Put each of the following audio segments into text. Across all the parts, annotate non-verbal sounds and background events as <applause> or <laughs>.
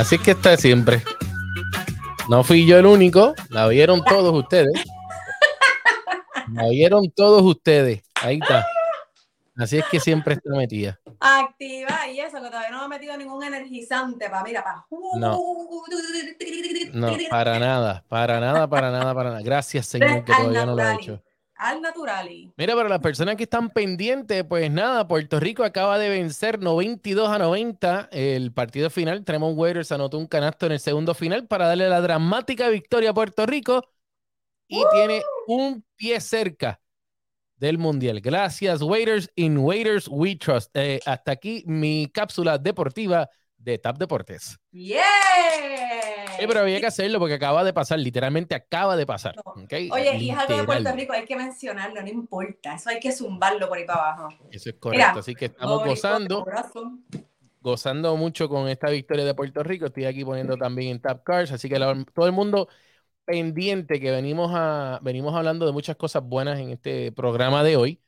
así es que está siempre. No fui yo el único, la vieron todos ustedes. La vieron todos ustedes. Ahí está. Así es que siempre está metida. Activa y eso, que todavía no me he metido ningún energizante para, mira, para. No. No, para nada, para nada, para nada, para nada. Gracias, Señor, que todavía no lo ha hecho. Al natural. Mira, para las personas que están pendientes, pues nada, Puerto Rico acaba de vencer 92 a 90 el partido final. Tremont Waters anotó un canasto en el segundo final para darle la dramática victoria a Puerto Rico y tiene un pie cerca del Mundial. Gracias, Waiters. In Waiters We Trust. Eh, hasta aquí mi cápsula deportiva de TAP Deportes. ¡Yeah! Eh, pero había que hacerlo porque acaba de pasar, literalmente acaba de pasar. ¿okay? Oye, y es algo de Puerto Rico, hay que mencionarlo, no importa. Eso hay que zumbarlo por ahí para abajo. Eso es correcto. Así que estamos gozando. Gozando mucho con esta victoria de Puerto Rico. Estoy aquí poniendo también en Tap Cars. Así que todo el mundo pendiente que venimos, a, venimos hablando de muchas cosas buenas en este programa de hoy.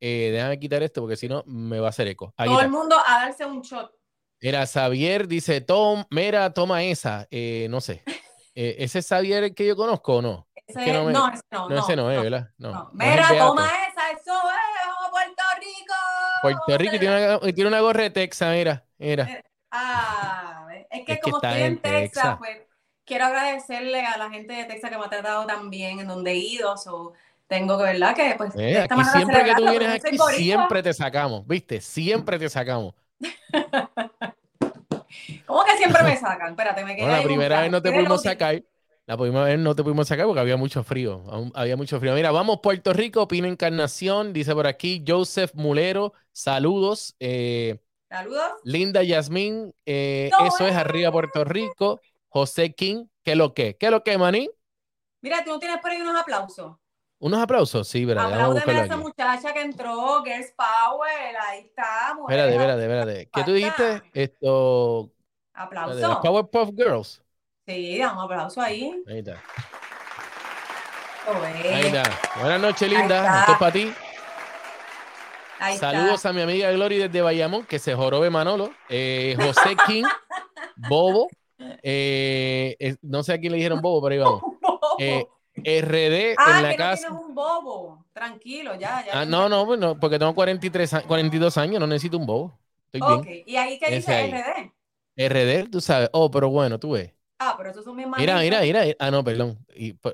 Eh, déjame quitar esto porque si no me va a hacer eco. todo el mundo a darse un shot. Mira, Xavier dice, Tom, mira, toma esa. Eh, no sé. <laughs> Eh, ¿Ese es Xavier el que yo conozco o no? Ese, no, no, ese no, no, ese no es, ¿verdad? No. Mira, toma esa, eso es Puerto Rico. Puerto Rico tiene una, tiene una gorra de Texas, mira, mira. Eh, ah, es que como estoy en Texas, pues quiero agradecerle a la gente de Texas que me ha tratado tan bien en donde he ido. o tengo que, ¿verdad? Que pues. aquí siempre que tú vienes aquí, siempre te sacamos, ¿viste? Siempre te sacamos. <laughs> ¿Cómo que siempre me sacan? Espérate, me quedé. la primera vez no te pudimos sacar. La primera vez no te pudimos sacar porque había mucho frío. Había mucho frío. Mira, vamos Puerto Rico, Pina Encarnación, dice por aquí Joseph Mulero, saludos. Eh, saludos. Linda Yasmín, eh, eso es arriba Puerto Rico. José King, ¿qué lo que? ¿Qué lo que, maní? Mira, tú no tienes por ahí unos aplausos. ¿Unos aplausos? Sí, verdad. Apláudeme a esa muchacha que entró, Girls Power, ahí está. Espérate, espérate, espérate. ¿Qué tú dijiste? Esto. Aplauso. Powerpuff Girls. Sí, da un aplauso ahí. Ahí está. Ahí está. Buenas noches, linda. Esto es para ti. Ahí Saludos a mi amiga Glory desde Bayamón, que se jorobe Manolo. Eh, José King, <laughs> Bobo. Eh, no sé a quién le dijeron Bobo, pero ahí vamos. RD ah, en la que casa. No un bobo. Tranquilo, ya, ya. Ah, no, no, bueno, porque tengo 43, 42 años, no necesito un bobo. Estoy ok, ¿y ahí qué dice RD? RD, tú sabes. Oh, pero bueno, tú ves. Ah, pero esos son mis Mira, mira, mira. Ah, no, perdón.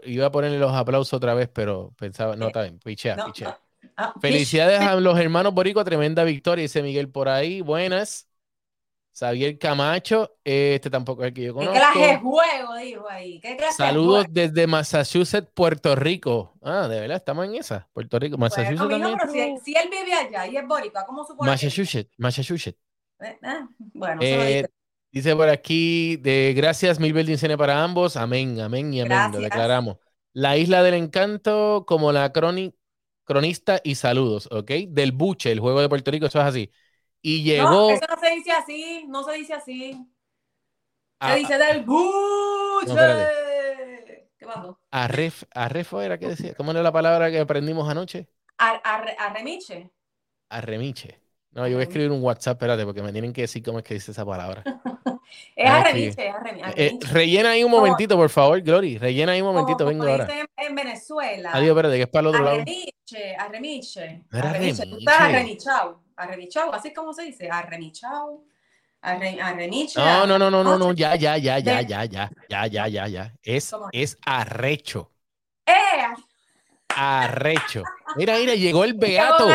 Iba a ponerle los aplausos otra vez, pero pensaba, no, está bien, pichea, pichea. Ah, Felicidades a los hermanos Borico, tremenda victoria, dice Miguel por ahí. Buenas. Xavier Camacho, este tampoco es el que yo conozco. ¿Qué clase de juego, dijo ahí? ¿Qué Saludos desde Massachusetts, Puerto Rico. Ah, de verdad, estamos en esa. Puerto Rico, Massachusetts también. si, él vive allá y es boricua, ¿cómo supone Massachusetts, Massachusetts. Eh, eh, bueno, eh, Dice por aquí, de gracias mil bendiciones para ambos. Amén, amén y amén. Lo declaramos. La isla del encanto como la cronista y saludos, ¿ok? Del buche, el juego de Puerto Rico, eso es así. Y llegó. No, eso no se dice así, no se dice así. se ah, dice del buche. ¿Qué pasó? Arref, arrefo era que decía. ¿Cómo era la palabra que aprendimos anoche? arremiche. Arremiche. No, yo voy a escribir un WhatsApp, espérate, porque me tienen que decir cómo es que dice esa palabra. <laughs> es arremiche, es arremiche. Eh, rellena ahí un momentito, por favor, Glory. Rellena ahí un momentito, vengo ahora. En, Venezuela. Adiós, espérate, que es para el otro arremiche, lado. Arremiche, arremiche. Tú estás arremichado arremichado, así como se dice, arremichado, arre, No, no, no, no, no, no, ya, ya, ya, ya, ya, ya, ya, ya, ya, ya. Es, es arrecho. ¡Eh! Arrecho. Mira, mira, llegó el <laughs> beato.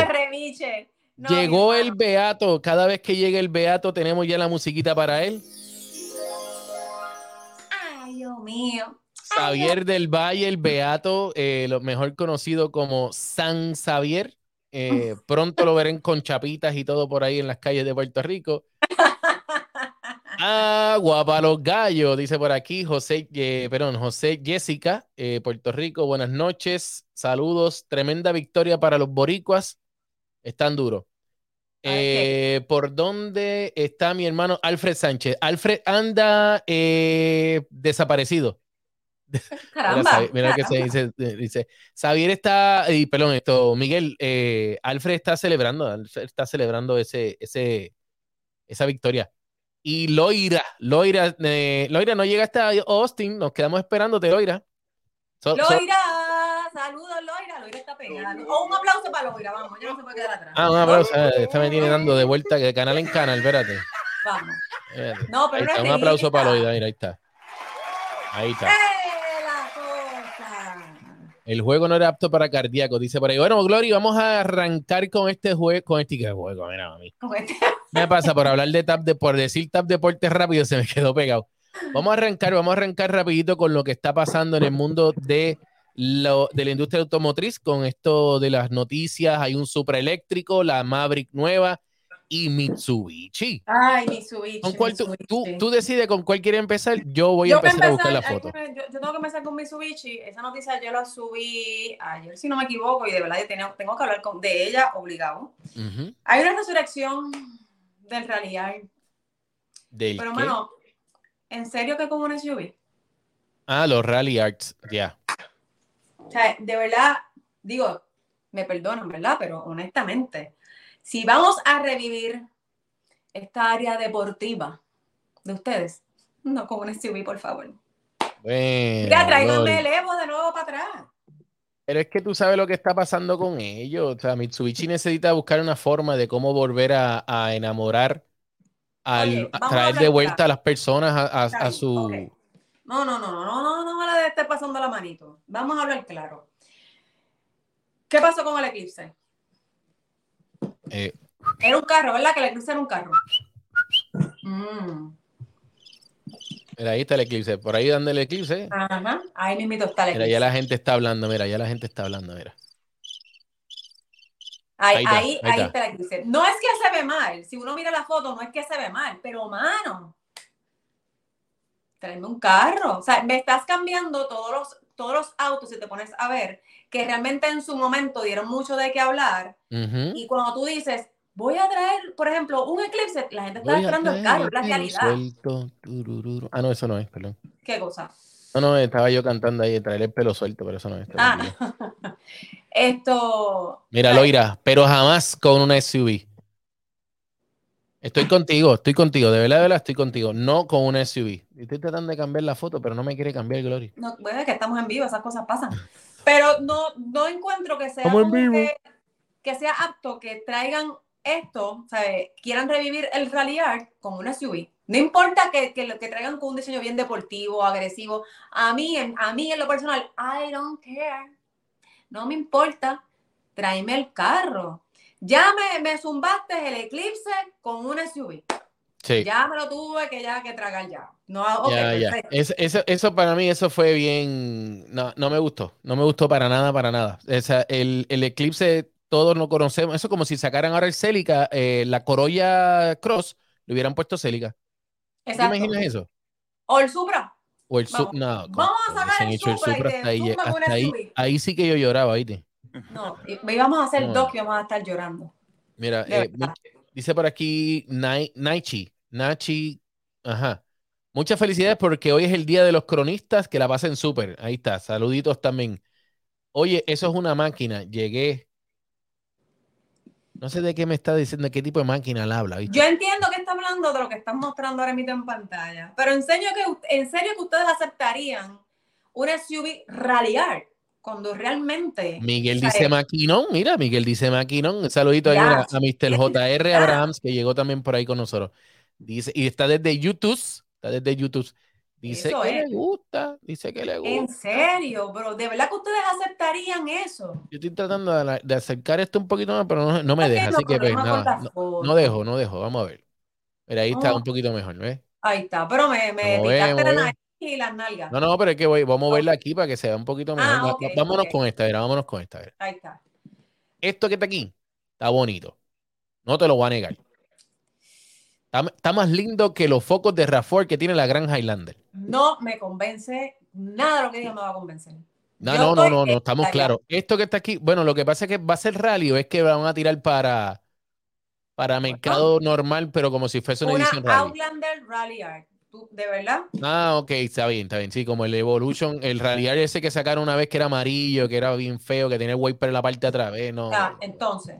llegó el beato. Cada vez que llega el beato tenemos ya la musiquita para él. Ay, Dios mío. Xavier del Valle, el beato, eh, lo mejor conocido como San Xavier. Eh, <laughs> pronto lo verán con chapitas y todo por ahí en las calles de Puerto Rico. Agua para los gallos, dice por aquí José, eh, perdón, José Jessica, eh, Puerto Rico, buenas noches, saludos, tremenda victoria para los boricuas, están duros. ¿Por dónde está mi hermano Alfred Sánchez? Alfred anda desaparecido. <laughs> Caramba. Mira, lo que se dice, dice. Xavier está, y perdón, esto, Miguel, eh, Alfred está celebrando, está celebrando ese, ese, esa victoria. Y Loira, Loira, eh, Loira no llega hasta Austin, nos quedamos esperándote, Loira. Loira, saludos, Loira. Loira está pegada. O un aplauso para Loira, vamos, ya no se puede quedar atrás. Ah, un aplauso, eh, esta me tiene dando de vuelta de canal en canal, espérate. Vamos. No, pero un aplauso para Loira, mira, ahí está. Ahí está. ¡Eh! El juego no era apto para cardíaco, dice por ahí. Bueno, Glory, vamos a arrancar con este juego, con este juego, mira, mami. Este. Me pasa por hablar de tap de por decir tap deporte rápido, se me quedó pegado. Vamos a arrancar, vamos a arrancar rapidito con lo que está pasando en el mundo de, lo, de la industria automotriz, con esto de las noticias. Hay un supraeléctrico, la Maverick nueva, y Mitsubishi. Ay, Mitsubishi. ¿Con cuál Tú, tú, decides con cuál quieres empezar. Yo voy a empezar, a buscar la foto. yo, tengo que empezar con Mitsubishi. Esa noticia yo la subí ayer, si no me equivoco, y de verdad tengo, tengo que hablar con, de ella obligado. Hay una resurrección del realidad. ¿Del Pero, bueno, ¿en serio que como un SUV? Ah, los Rally Arts, ya. O sea, de verdad, digo, me perdonan, ¿verdad? Pero honestamente, si vamos a revivir esta área deportiva de ustedes, no como un SUV, por favor. Bueno, ya tráiganme el Evo de nuevo para atrás. Pero es que tú sabes lo que está pasando con ellos. O sea, Mitsubishi necesita buscar una forma de cómo volver a, enamorar, al, a traer de vuelta a las personas a, su. No, no, no, no, no, no, no me la esté pasando la manito. Vamos a hablar claro. ¿Qué pasó con el eclipse? Eh, era un carro, ¿verdad? Que el eclipse era un carro. Mm. Mira, ahí está el eclipse. Por ahí dando el eclipse. Ajá, ahí mismo está el eclipse. Mira, ya la gente está hablando, mira, ya la gente está hablando, mira. Ahí, ahí, ahí, está. el eclipse. No es que se ve mal. Si uno mira la foto, no es que se ve mal, pero mano. Tráeme un carro. O sea, me estás cambiando todos los, todos los autos, si te pones a ver, que realmente en su momento dieron mucho de qué hablar. Y cuando tú dices, voy a traer, por ejemplo, un eclipse, la gente está esperando el carro, la realidad. Ah, no, eso no es, perdón. ¿Qué cosa? No, no, estaba yo cantando ahí, traer el pelo suelto, pero eso no es. Ah, <laughs> esto. Mira, lo irá, pero jamás con una SUV. Estoy contigo, estoy contigo, de verdad, de verdad estoy contigo, no con una SUV. Estoy tratando de cambiar la foto, pero no me quiere cambiar, Glory. No, bueno, que estamos en vivo, esas cosas pasan. Pero no, no encuentro que sea, que, sea apto que traigan esto, o sea, quieran revivir el Rally Art con una SUV. No importa que, que, que, traigan con un diseño bien deportivo, agresivo. A mí, en, a mí en lo personal, I don't care. No me importa. Tráeme el carro. Ya me, me zumbaste el Eclipse con una SUV. Ya me lo tuve que ya que tragar ya. No, eso, para mí, eso fue bien. No, no me gustó. No me gustó para nada, para nada. el, el Eclipse, todos lo conocemos. Eso como si sacaran ahora el Celica, eh, la Corolla Cross, le hubieran puesto Celica. ¿Te imaginas eso? O el Supra. O el Supra. No, Vamos a sacar el Supra. ahí, ahí, ahí, sí que yo lloraba, ¿viste? No, íbamos a hacer dos que íbamos a estar llorando. Mira, eh, dice por aquí Naichi. Nachi, ajá. Muchas felicidades porque hoy es el día de los cronistas, que la pasen súper. Ahí está, saluditos también. Oye, eso es una máquina. Llegué. No sé de qué me está diciendo, de qué tipo de máquina la habla. Yo entiendo que está hablando de lo que están mostrando ahora mismo en pantalla, pero en serio que, en serio que ustedes aceptarían un SUV rallyar cuando realmente. Miguel dice Maquinón, mira, Miguel dice Maquinón. Un saludito ahí a, Mr. <laughs> JR Abrahams, que llegó también por ahí con nosotros. Dice, y está desde YouTube, está desde YouTube. Dice que le gusta, dice que le gusta. En serio, bro, ¿de verdad que ustedes aceptarían eso? Yo estoy tratando de, acercar esto un poquito más, pero no, me deja, así que pues, nada, no, dejo, no dejo, vamos a ver. Mira, ahí está un poquito mejor, ¿ves? Ahí está, pero me, me picaste la nariz y las nalgas. No, no, pero es que voy, vamos a verla aquí para que se vea un poquito ah, mejor. vámonos con esta, mira, vámonos con esta. Ahí está. Esto que está aquí está bonito. No te lo voy a negar. Está, más lindo que los focos de Rafford que tiene la gran Highlander. No me convence, nada de lo que diga me va a convencer. No, no, no, no, no, estamos claros. Esto que está aquí, bueno, lo que pasa es que va a ser rally o es que van a tirar para, para mercado normal, pero como si fuese una, edición rally. Outlander Rally Art. ¿De verdad? Ah, ok, está bien, está bien. Sí, como el Evolution, el Rallyar ese que sacaron una vez que era amarillo, que era bien feo, que tenía el wiper en la parte de atrás, ¿ves? No. Entonces.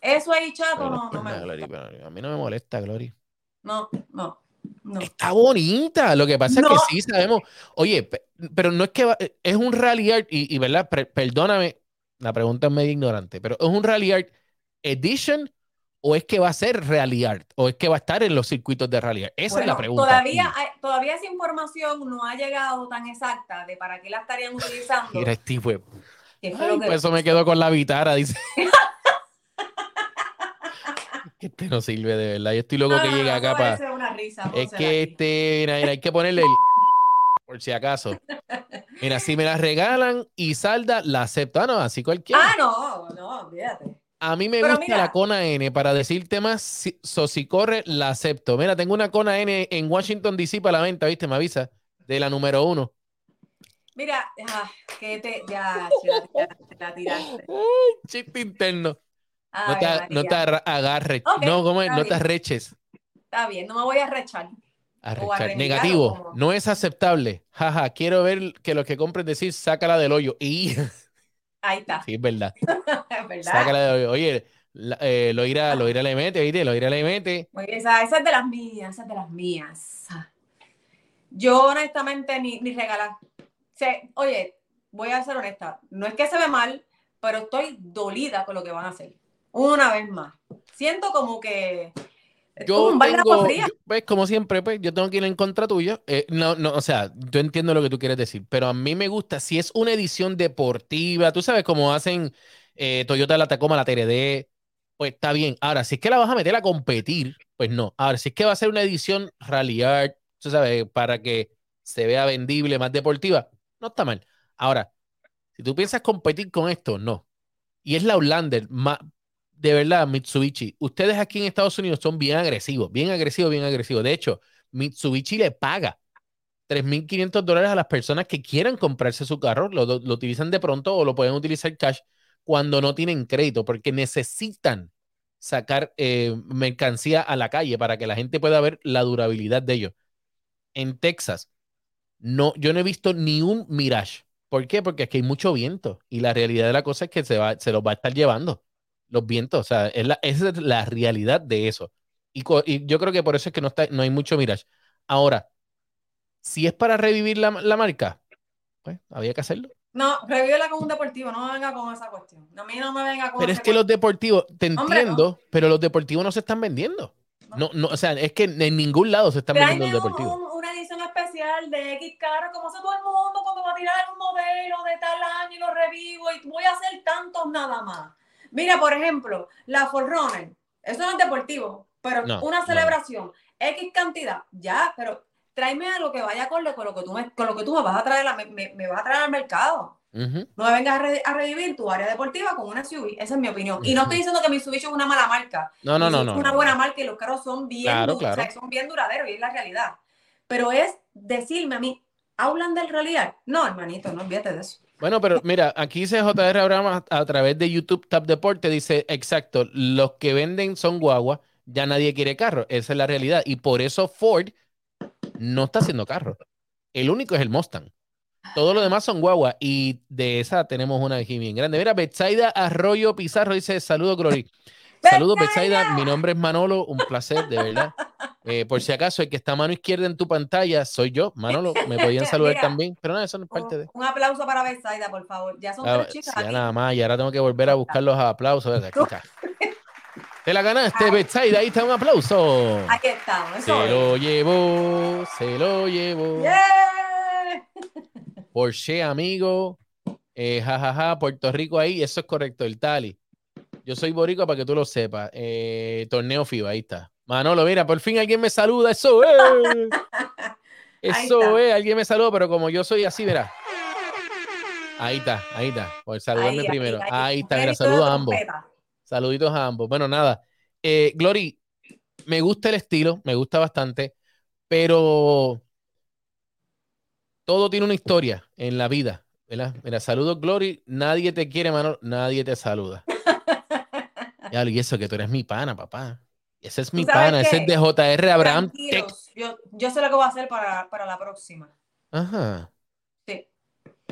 Eso ahí, chato, no, no, me a mí no me molesta, Glory. No, no. No. Está bonita. Lo que pasa es que sí sabemos. Oye, pero no es que es un rally art y, verdad, perdóname, la pregunta es medio ignorante, pero es un rally art edition o es que va a ser rally art o es que va a estar en los circuitos de rally art. Esa es la pregunta. Todavía, todavía esa información no ha llegado tan exacta de para qué la estarían utilizando. Mira, Steve Por eso me quedo con la vitara, dice. <laughs> Este no sirve de verdad. Yo estoy loco que llegue acá para. Es que este, mira, hay que ponerle el. <laughs> Por si acaso. Mira, si me la regalan y salda, la acepto. Ah, no, así cualquiera. Ah, no, no, olvídate. A mí me gusta la Cona N para decir temas, si, si corre, la acepto. Mira, tengo una Cona N en Washington DC para la venta, ¿viste? Me avisa. De la número uno. Mira, ah, que te, ya, ya, la tiraste. <laughs> Chip interno no te, agarres. no, ¿cómo No te arreches. Está bien, no me voy a arrechar. Negativo, no es aceptable. Jaja, quiero ver que los que compren decir, sácala del hoyo. Y. <laughs> Ahí está. Sí, es verdad. <laughs> es verdad. Sácala hoyo. Oye, eh, lo irá, lo irá le mete, ¿viste? Lo irá le mete. esa, esa, es de las mías, esa es de las mías. Yo honestamente ni, ni regalar. oye, voy a ser honesta. No es que se ve mal, pero estoy dolida con lo que van a hacer una vez más. Siento como que yo tengo, pues como siempre, pues yo tengo que ir en contra tuya. Eh, no, no, o sea, yo entiendo lo que tú quieres decir, pero a mí me gusta, si es una edición deportiva, tú sabes cómo hacen eh, Toyota la Tacoma, la TRD, pues está bien. Ahora, si es que la vas a meter a competir, pues no. Ahora, si es que va a ser una edición Rally Art, tú sabes, para que se vea vendible, más deportiva, no está mal. Ahora, si tú piensas competir con esto, no. Y es la Outlander, más, de verdad, Mitsubishi, ustedes aquí en Estados Unidos son bien agresivos, bien agresivos, bien agresivos. De hecho, Mitsubishi le paga 3.500 dólares a las personas que quieran comprarse su carro, lo, utilizan de pronto o lo pueden utilizar cash cuando no tienen crédito, porque necesitan sacar eh, mercancía a la calle para que la gente pueda ver la durabilidad de ellos. En Texas, no, yo no he visto ni un Mirage. ¿Por qué? Porque aquí hay mucho viento y la realidad de la cosa es que se, va, se los va a estar llevando los vientos, o sea, es la, esa es la realidad de eso. Y, yo creo que por eso es que no, está, no hay mucho Mirage. Ahora, si es para revivir la, marca, pues había que hacerlo. No, revívela con un deportivo, no me venga con esa cuestión. A mí no me venga con Pero es que los deportivos, te entiendo, pero los deportivos no se están vendiendo. No. no, o sea, es que en ningún lado se están vendiendo los deportivos. una edición especial de X carro, como hace todo el mundo cuando va a tirar un modelo de tal año y lo revivo y voy a hacer tantos nada más. Mira, por ejemplo, la Forerunner, eso no es deportivo, pero una celebración, X cantidad, ya, pero tráeme algo que vaya con lo, con lo, que, tú me, con lo que tú me vas a traer, me, me, vas a traer al mercado. No me vengas a, revivir tu área deportiva con una SUV, esa es mi opinión. Y no estoy diciendo que mi SUV es una mala marca. No, no, no. Es una buena marca y los carros son bien, son bien duraderos y es la realidad. Pero es decirme a mí, ¿hablan del realidad? No, hermanito, no olvídate de eso. Bueno, pero mira, aquí dice JR Abraham a, través de YouTube Tap Deporte, dice, exacto, los que venden son guagua, ya nadie quiere carro, esa es la realidad. Y por eso Ford no está haciendo carro. El único es el Mustang. Todo lo demás son guagua y de esa tenemos una aquí bien grande. Mira, Betsaida Arroyo Pizarro dice, saludos, Glory. Saludos, Betsaida. Mi nombre es Manolo, un placer, de verdad. <laughs> Eh, por si acaso, el que está a mano izquierda en tu pantalla soy yo, Manolo. <laughs> Me podían saludar también, pero no, eso no es parte de. Un aplauso para Betsaida, por favor. Ya son tres chicas. Ya nada más, y ahora tengo que volver a buscar los aplausos. Aquí está. <laughs> Te la ganaste, Betsaida. Ahí está un aplauso. Aquí estamos. Se lo llevó, se lo llevó. Porsche, amigo. Eh, jajaja, Puerto Rico ahí, eso es correcto, el Tali. Yo soy boricua para que tú lo sepas. Eh, torneo FIBA, ahí está. Manolo, mira, por fin alguien me saluda. Eso es. <laughs> Eso es, alguien me saluda, pero como yo soy así, verá. Ahí está, ahí está. Por saludarme primero. Ahí, está, mira, saludos a ambos. Saluditos a ambos. Bueno, nada. Eh, Glory, me gusta el estilo, me gusta bastante, pero todo tiene una historia en la vida. ¿verdad? Mira, saludos, Glory. Nadie te quiere, Manolo. Nadie te saluda. Y eso que tú eres mi pana, papá. Ese es mi pana, ese es de JR Abraham. Yo, yo sé lo que voy a hacer para, para la próxima. Ajá. Sí.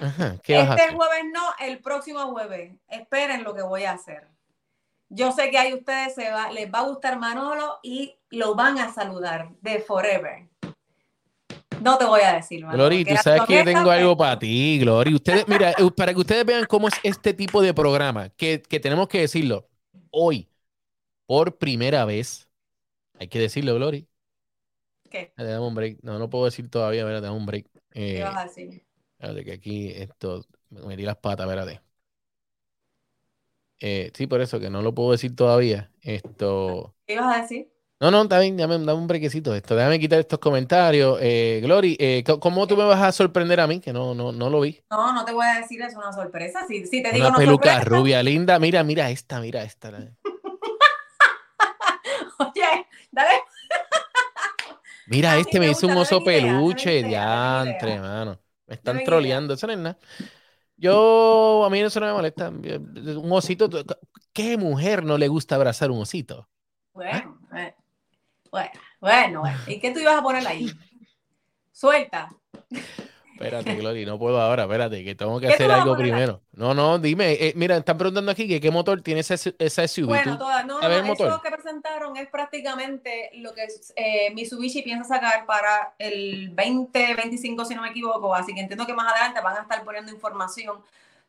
Ajá. ¿Qué este jueves no, el próximo jueves. Esperen lo que voy a hacer. Yo sé que ahí ustedes se va, les va a gustar Manolo y lo van a saludar de Forever. No te voy a decir, Manolo. Glory, tú sabes que yo tengo algo para ti, Glory. Ustedes, mira, <laughs> para que ustedes vean cómo es este tipo de programa, que, que tenemos que decirlo, hoy, por primera vez, hay que decirlo, Glory. ¿Qué? Le damos un break. No, no puedo decir todavía, le damos un break. Eh, ¿Qué vas a decir? Espérate, que aquí esto, me metí las patas, espérate. Eh, sí, por eso que no lo puedo decir todavía. Esto. ¿Qué ibas a decir? No, no, está bien, dame, un brequecito esto. Déjame quitar estos comentarios. Eh, Glory, eh, ¿cómo tú me vas a sorprender a mí? Que no, no, no lo vi. No, no te voy a decir, es una sorpresa. Si, si te digo una peluca rubia, linda. Mira, mira esta, mira esta. <laughs> Oye, dale. Mira, este me hizo un oso peluche, diantre, hermano. Me están troleando, eso no es nada. Yo, a mí eso no me molesta. Un osito, ¿qué mujer no le gusta abrazar un osito? Bueno, eh, bueno, bueno, bueno. ¿Y qué tú ibas a poner ahí? Suelta. Espérate, Glory, no puedo ahora, espérate, que tengo que hacer algo primero. No, no, dime, eh, mira, están preguntando aquí que qué motor tiene esa, esa SUV. Bueno, toda, no, no, eso que presentaron es prácticamente lo que eh, Mitsubishi piensa sacar para el 2025, si no me equivoco, así que entiendo que más adelante van a estar poniendo información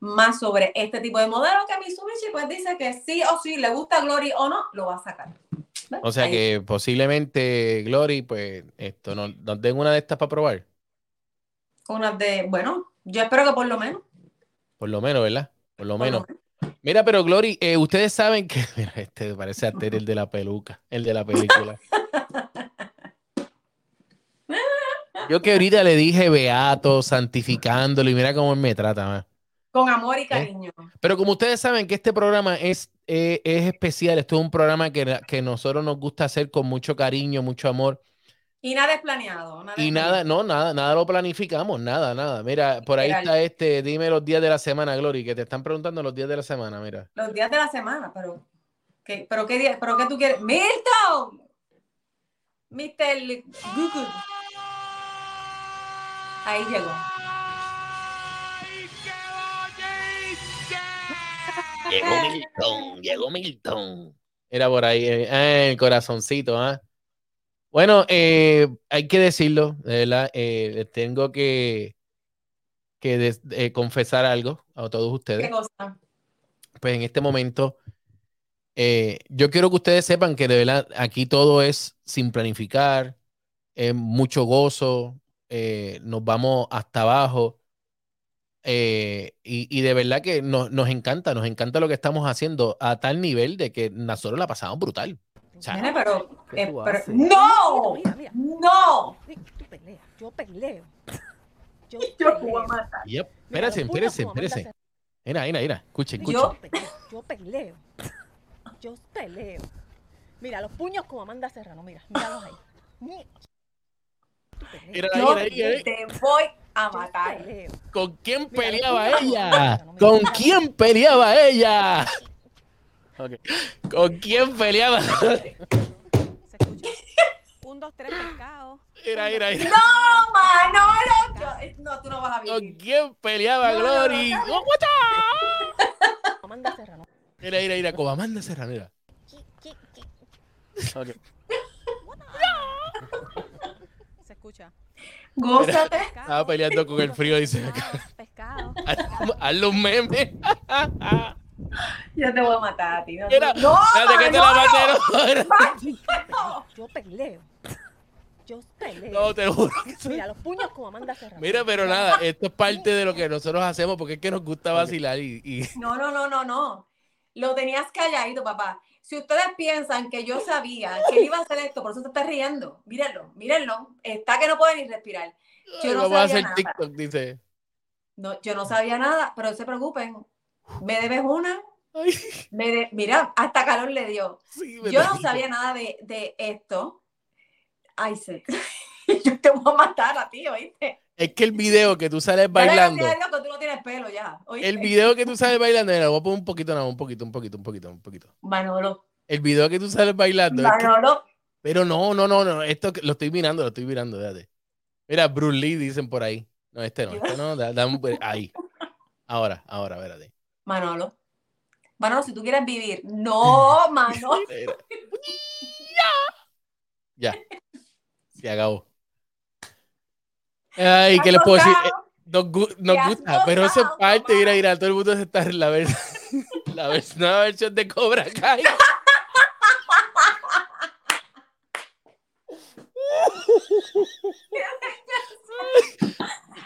más sobre este tipo de modelo que Mitsubishi pues dice que sí o sí, le gusta Glory o no, lo va a sacar. O sea que posiblemente Glory, pues, esto, ¿nos, nos den una de estas para probar? Unas de, bueno, yo espero que por lo menos. Por lo menos, ¿verdad? Por lo menos. Mira, pero Glory, eh, ustedes saben que. <laughs> Mira, este parece a el de la peluca, el de la película. <laughs> Yo que ahorita le dije beato, santificándolo, y mira cómo él me trata. Con amor y ¿Eh? cariño. Pero como ustedes saben que este programa es, eh, es especial, esto es un programa que, que nosotros nos gusta hacer con mucho cariño, mucho amor. Y nada es planeado. y nada, no, nada, nada lo planificamos, nada, nada. Mira, por ahí está este, dime los días de la semana, Glory, que te están preguntando los días de la semana, mira. Los días de la semana, pero ¿qué, pero qué día, pero qué tú quieres? Milton, Mr. Google. Ahí llegó. Llegó Milton, llegó Milton. Era por ahí, eh, el corazoncito, ¿ah? Bueno, eh, hay que decirlo, de verdad, eh, tengo que, que eh, confesar algo a todos ustedes. ¿Qué cosa? Pues en este momento, yo quiero que ustedes sepan que de verdad aquí todo es sin planificar, es mucho gozo, nos vamos hasta abajo. Y, y, de verdad que nos, nos encanta, nos encanta lo que estamos haciendo a tal nivel de que nosotros la pasamos brutal pero, eh, ¡No! ¡No! Tú peleas, yo peleo. Yo, <laughs> yo peleo. a matar. Yep. Espérense, espérense, espérense. Mira, mira, mira. Escuchen, escuchen. Yo, yo peleo. Yo peleo. Mira, los puños como Amanda Serrano, mira, míralos ahí. Mira, yo te voy a matar. ¿Con quién peleaba ella? ¿Con quién peleaba ella? ¿Con quién peleaba? Se escucha. Un, dos, tres, pescado. Mira, mira, mira. No, Manolo. Eh, no, tú no vas a vivir. ¿Con quién peleaba Glory? No, Amanda Serrano. Mira, mira, mira, con Amanda Serrano. Mira. Okay. Se escucha. Gózate. Estaba peleando con el frío, dice. Pescado. pescado. Hazle un meme. Yo te voy a matar a ti. No, Mira, no, que te la Yo peleo. Yo peleo. No, te juro. Mira, los puños como Amanda Serrano. Mira, pero nada, esto es parte de lo que nosotros hacemos porque es que nos gusta vacilar y, y... No, no, no, no, no. Lo tenías calladito, papá. Si ustedes piensan que yo sabía que iba a hacer esto, por eso te estás riendo. Mírenlo, mírenlo. Está que no puede ni respirar. Yo no Vamos a hacer TikTok, dice. No, yo no sabía nada, pero no se preocupen. ¿Me debes una? Me Mira, hasta calor le dio. Yo no sabía nada de, de esto. Ay, sí. <laughs> Yo te voy a matar a ti, ¿oíste? Es que el video que tú sales bailando. Que tú no tienes pelo ya. El video que tú sales bailando, era, voy a poner un poquito, no, un poquito, un poquito, un poquito, un poquito. Manolo. El video que tú sales bailando. Manolo. pero no, no, no, no. Esto lo estoy mirando, lo estoy mirando, fíjate. Mira, Bruce Lee dicen por ahí. No, este no, este no. da- dame un- ahí. Ahora, ahora, espérate. Manolo. Manolo, si tú quieres vivir. No, <laughs> Manolo. Mira. Ya. Se acabó. Ay, ¿qué les puedo decir? Eh, Nos, gusta, pero eso es parte, mira, mira, todo el mundo se está en la, vers <laughs> la vers- nueva versión de Cobra Kai. <laughs>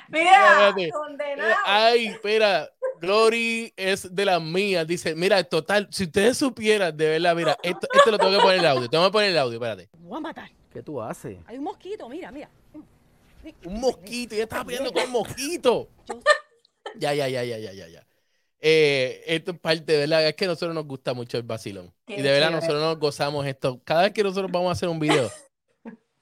Mira, Espérate. condenado. Ay, espera, Glory es de las mías. Dice, mira, total, si ustedes supieran, de verdad, mira, esto, esto lo tengo que poner el audio. Tengo que poner el audio, espérate. Te voy a matar. ¿Qué tú haces? Hay un mosquito, mira, mira. Un mosquito, ya estaba peleando con un mosquito. Ya, ya, ya, ya, ya, ya, ya. Eh, esto es parte, de verdad, es que nosotros nos gusta mucho el vacilón. Qué y de verdad, chévere. nosotros nos gozamos esto. Cada vez que nosotros vamos a hacer un video,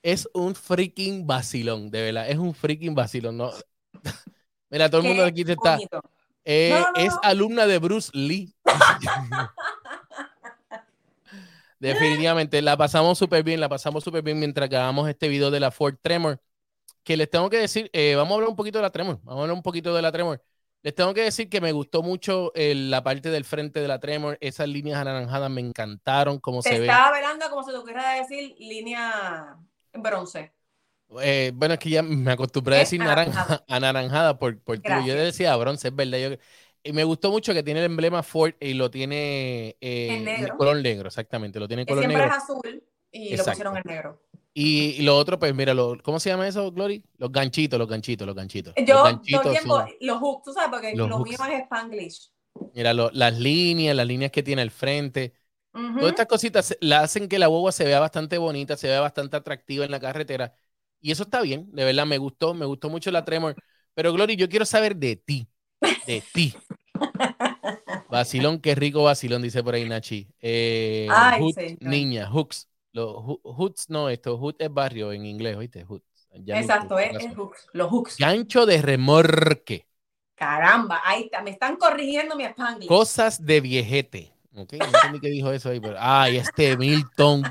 es un freaking vacilón, de verdad, es un freaking vacilón. ¿no? <laughs> Mira, todo el mundo aquí te está. eh, No, no, es alumna de Bruce Lee. <laughs> Definitivamente, la pasamos súper bien, la pasamos súper bien mientras grabamos este video de la Ford Tremor. Que les tengo que decir, eh, vamos a hablar un poquito de la Tremor, vamos a hablar un poquito de la Tremor. Les tengo que decir que me gustó mucho eh, la parte del frente de la Tremor, esas líneas anaranjadas me encantaron, como se ve. estaba velando como si te ocurriera decir línea bronce. Eh, bueno, es que ya me acostumbré a decir naranja, <laughs> anaranjada. por, por ti. Yo decía bronce, es verdad. Yo- y me gustó mucho que tiene el emblema Ford y lo tiene eh, En negro. color negro, exactamente. Lo tiene en color siempre negro. es azul y Exacto. lo pusieron en negro. Y, y lo otro, pues mira, lo, ¿cómo se llama eso, Glory? Los ganchitos, los ganchitos, los ganchitos. Los Yo todo ganchitos el tiempo, son- los hooks, tú sabes, porque Los lo hooks. mío es Spanglish. mira, lo- las líneas, las líneas que tiene al frente. Ujú. Todas estas cositas la hacen que la guagua se vea bastante bonita, se vea bastante atractiva en la carretera. Y eso está bien, de verdad, me gustó, me gustó mucho la Tremor. Pero Glory, yo quiero saber de ti, de <laughs> ti. Vacilón, qué rico vacilón, dice por ahí Nachi. Eh, Ay, niña, hooks. Los hoots, no, esto, hood es barrio en inglés, ¿oíste? Me Exacto, es, es hooks, los hooks. Gancho de remorque. Caramba, ahí está, me están corrigiendo mi Spanglish. Cosas de viejete. Ok, no entendí qué dijo eso ahí, pero. Ay, este Milton.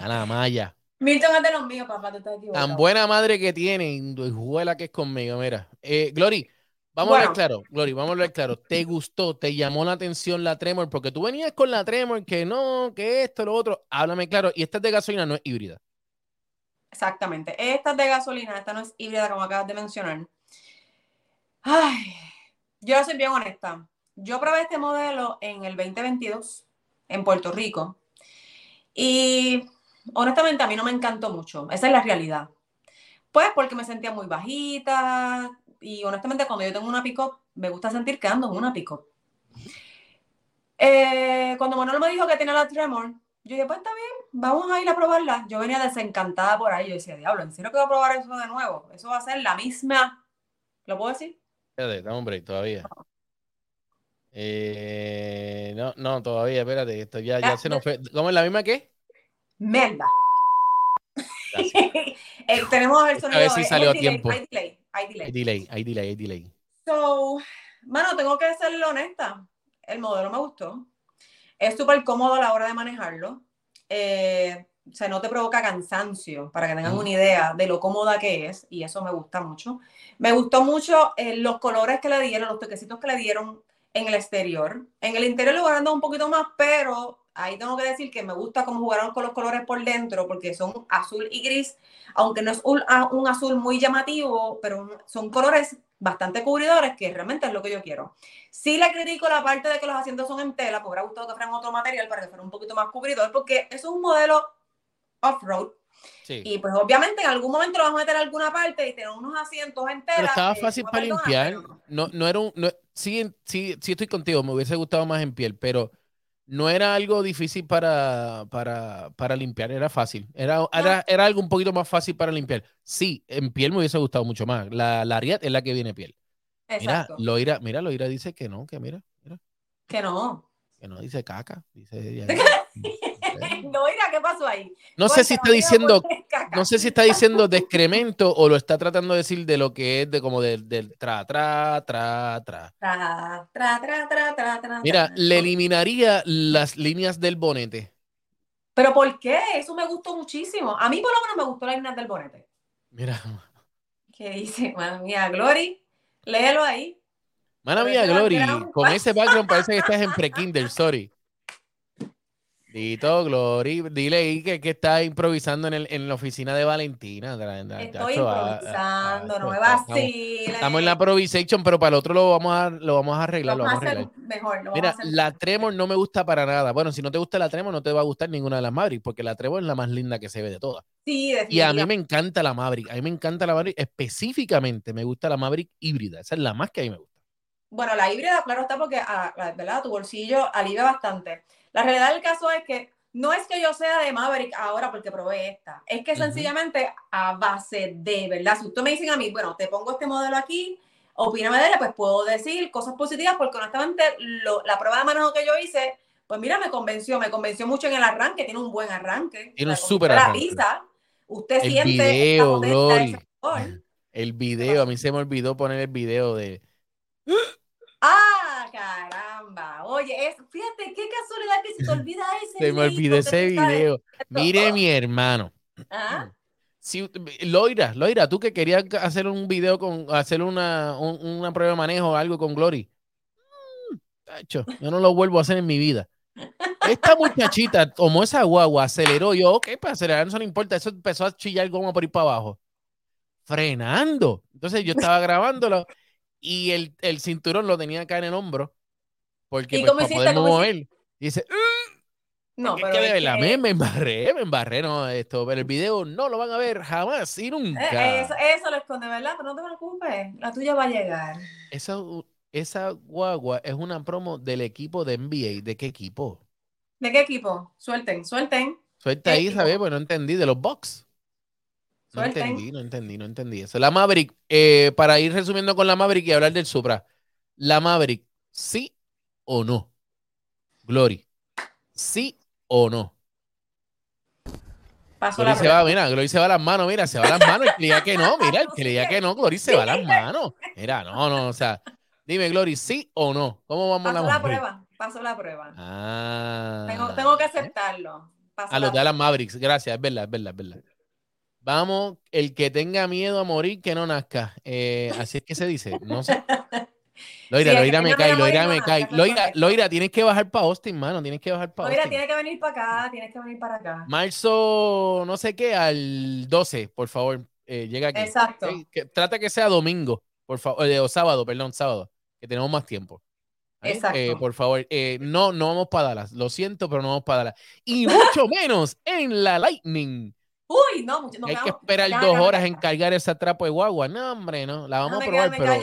Ana Maya. Milton es de los míos, papá, tú estás equivocado. Tan buena madre que tiene, y juela que es conmigo, mira. Eh, Glory, vamos a hablar claro, Glory, vamos a hablar claro. ¿Te gustó, te llamó la atención la Tremor? Porque tú venías con la Tremor, que no, que esto, lo otro. Háblame claro. Y esta es de gasolina, no es híbrida. Exactamente. Esta es de gasolina, esta no es híbrida como acabas de mencionar. Ay, yo ser bien honesta. Yo probé este modelo en el 2022 en Puerto Rico y honestamente a mí no me encantó mucho. Esa es la realidad. Pues porque me sentía muy bajita y honestamente cuando yo tengo una pick-up me gusta sentir que ando en una pick-up. Eh, cuando Manolo me dijo que tenía la Tremor, yo dije, pues está bien, vamos a ir a probarla. Yo venía desencantada por ahí. Yo decía, diablo, ¿en serio que voy a probar eso de nuevo? Eso va a ser la misma. ¿Lo puedo decir? Espérate, break todavía. Eh, no, no, todavía, espérate, esto ya, ya Ya, se nos fue. ¿Cómo es la misma que? Merda. <laughs> Eh, tenemos el sonido. vez sí eh, salió a tiempo. Delay, hay delay. Hay delay, hay delay, hay delay. So, mano, tengo que serle honesta. El modelo me gustó. Es súper cómodo a la hora de manejarlo. Eh, o sea, no te provoca cansancio, para que tengan una idea de lo cómoda que es, y eso me gusta mucho. Me gustó mucho eh, los colores que le dieron, los toquecitos que le dieron en el exterior. En el interior lo van un poquito más, pero ahí tengo que decir que me gusta cómo jugaron con los colores por dentro, porque son azul y gris, aunque no es un, a- un azul muy llamativo, pero un- son colores bastante cubridores, que realmente es lo que yo quiero. Sí le critico la parte de que los asientos son en tela, me hubiera gustado que fueran otro material para que fuera un poquito más cubridor, porque eso es un modelo off-road, Sí. y pues obviamente en algún momento lo vamos a meter en alguna parte y tener unos asientos en tela. Pero estaba eh, fácil para limpiar. No, no era un. no- sí, sí, sí estoy contigo, me hubiese gustado más en piel, pero no era algo difícil para, para, para limpiar, era fácil. Era, era, era algo un poquito más fácil para limpiar. Sí, en piel me hubiese gustado mucho más. La, la Ariat es la que viene piel. Mira. Loira, mira, Loira dice que no, que mira, mira, Que no. que no dice caca. Dice <laughs> mira, ¿qué pasó ahí? No sé si está diciendo. No sé si está diciendo de excremento o lo está tratando de decir de lo que es de como del, del tra, tra, tra, tra. Tra, tra, tra, tra, tra, tra, Mira, le eliminaría las líneas del bonete. ¿Pero por qué? Eso me gustó muchísimo. A mí por lo menos me gustó la Inés del Bonete. Mira. ¿Qué dice? Madre mía, Glory, léelo ahí. Mana mía, Glory, con ese <laughs> background parece que estás en pre-kinder, sorry. Dito, Glory, dile ahí que, que está improvisando en, el, en, la oficina de Valentina. Estoy improvisando, no me vaciles. Estamos en la improvisation, pero para el otro lo vamos a, lo vamos a arreglar. Lo vamos a hacer mejor. Lo Mira, la Tremor no me gusta para nada. Bueno, si no te gusta la Tremor, no te va a gustar ninguna de las Maverick, porque la Tremor es la más linda que se ve de todas. Sí, Y a mí me encanta la Maverick. A mí me encanta la Maverick. Específicamente me gusta la Maverick híbrida. Esa es la más que a mí me gusta. Bueno, la híbrida, claro está, porque ah, ¿verdad? tu bolsillo alivia bastante. La realidad del caso es que no es que yo sea de Maverick ahora porque probé esta, es que sencillamente a base de, ¿verdad? Si ustedes me dicen a mí, bueno, te pongo este modelo aquí, opíname de él, pues puedo decir cosas positivas porque honestamente la prueba de manejo que yo hice, pues mira, me convenció, me convenció mucho en el arranque, tiene un buen arranque. Tiene un súper arranque. usted el siente video, Glory. El video, a mí se me olvidó poner el video de... ¡Ah, caramba! Oye, es, fíjate qué casualidad que se te olvida <laughs> ese Se me olvidó ese video. Mire, mi hermano. ¿Ah? Si, Loira, Loira, tú que querías hacer un video con, hacer una, una prueba de manejo o algo con Glory. Mm, yo no lo vuelvo a hacer en mi vida. Esta <laughs> muchachita tomó esa guagua, aceleró. Yo, ok, pues acelerar no importa. Eso empezó a chillar goma por ir para abajo. Frenando. Entonces yo estaba grabándolo y el, el, cinturón lo tenía acá en el hombro. Porque ¿Y pues, para poder mover. Y dice, no, pero es que de me, me, embarré, me embarré, no, esto, pero el video no lo van a ver jamás y nunca. Eh, eso, eso, lo esconde, ¿verdad? Pero no te preocupes, la tuya va a llegar. Esa, esa guagua es una promo del equipo de NBA. ¿De qué equipo? ¿De qué equipo? Suelten, suelten. Suelta ahí, ¿sabes? Bueno, no entendí, de los Bucks. No entendí, no entendí, no entendí eso. La Maverick, eh, para ir resumiendo con la Maverick y hablar del Supra. La Maverick, ¿sí o no? Glory, ¿sí o no? Paso Glory la se va, mira, Glory se va a las manos, mira, se va a las manos. El que le diga que no, mira, el que le diga que no, Glory se va a las manos. Mira, no, no, o sea, dime, Glory, ¿sí o no? ¿Cómo vamos Paso la, la prueba, paso la prueba. Ah. Tengo, tengo que aceptarlo. Paso A los la de las Mavericks, gracias, es verdad, es verdad, es verdad. Vamos, el que tenga miedo a morir, que no nazca. Eh, así es que se dice, no sé. <laughs> Loira, Sí, Loira me cae, Loira me cae. Loira. Loira, tienes que bajar para Austin, mano, tienes que bajar para Mira, Austin. tiene que venir para acá, tienes que venir para acá. Marzo, no sé qué, al 12, por favor, eh, llega aquí. Exacto. Ok, que- trata que sea domingo, por favor, o sábado, perdón, sábado, que tenemos más tiempo. ¿Eh? Exacto. Eh, por favor, eh, no, no vamos para Dallas, lo siento, pero no vamos para Dallas. Y mucho <laughs> menos en la Lightning. Uy, no, Hay que esperar dos horas en cargar ese trapo de guagua. No, hombre, no, la vamos a probar, pero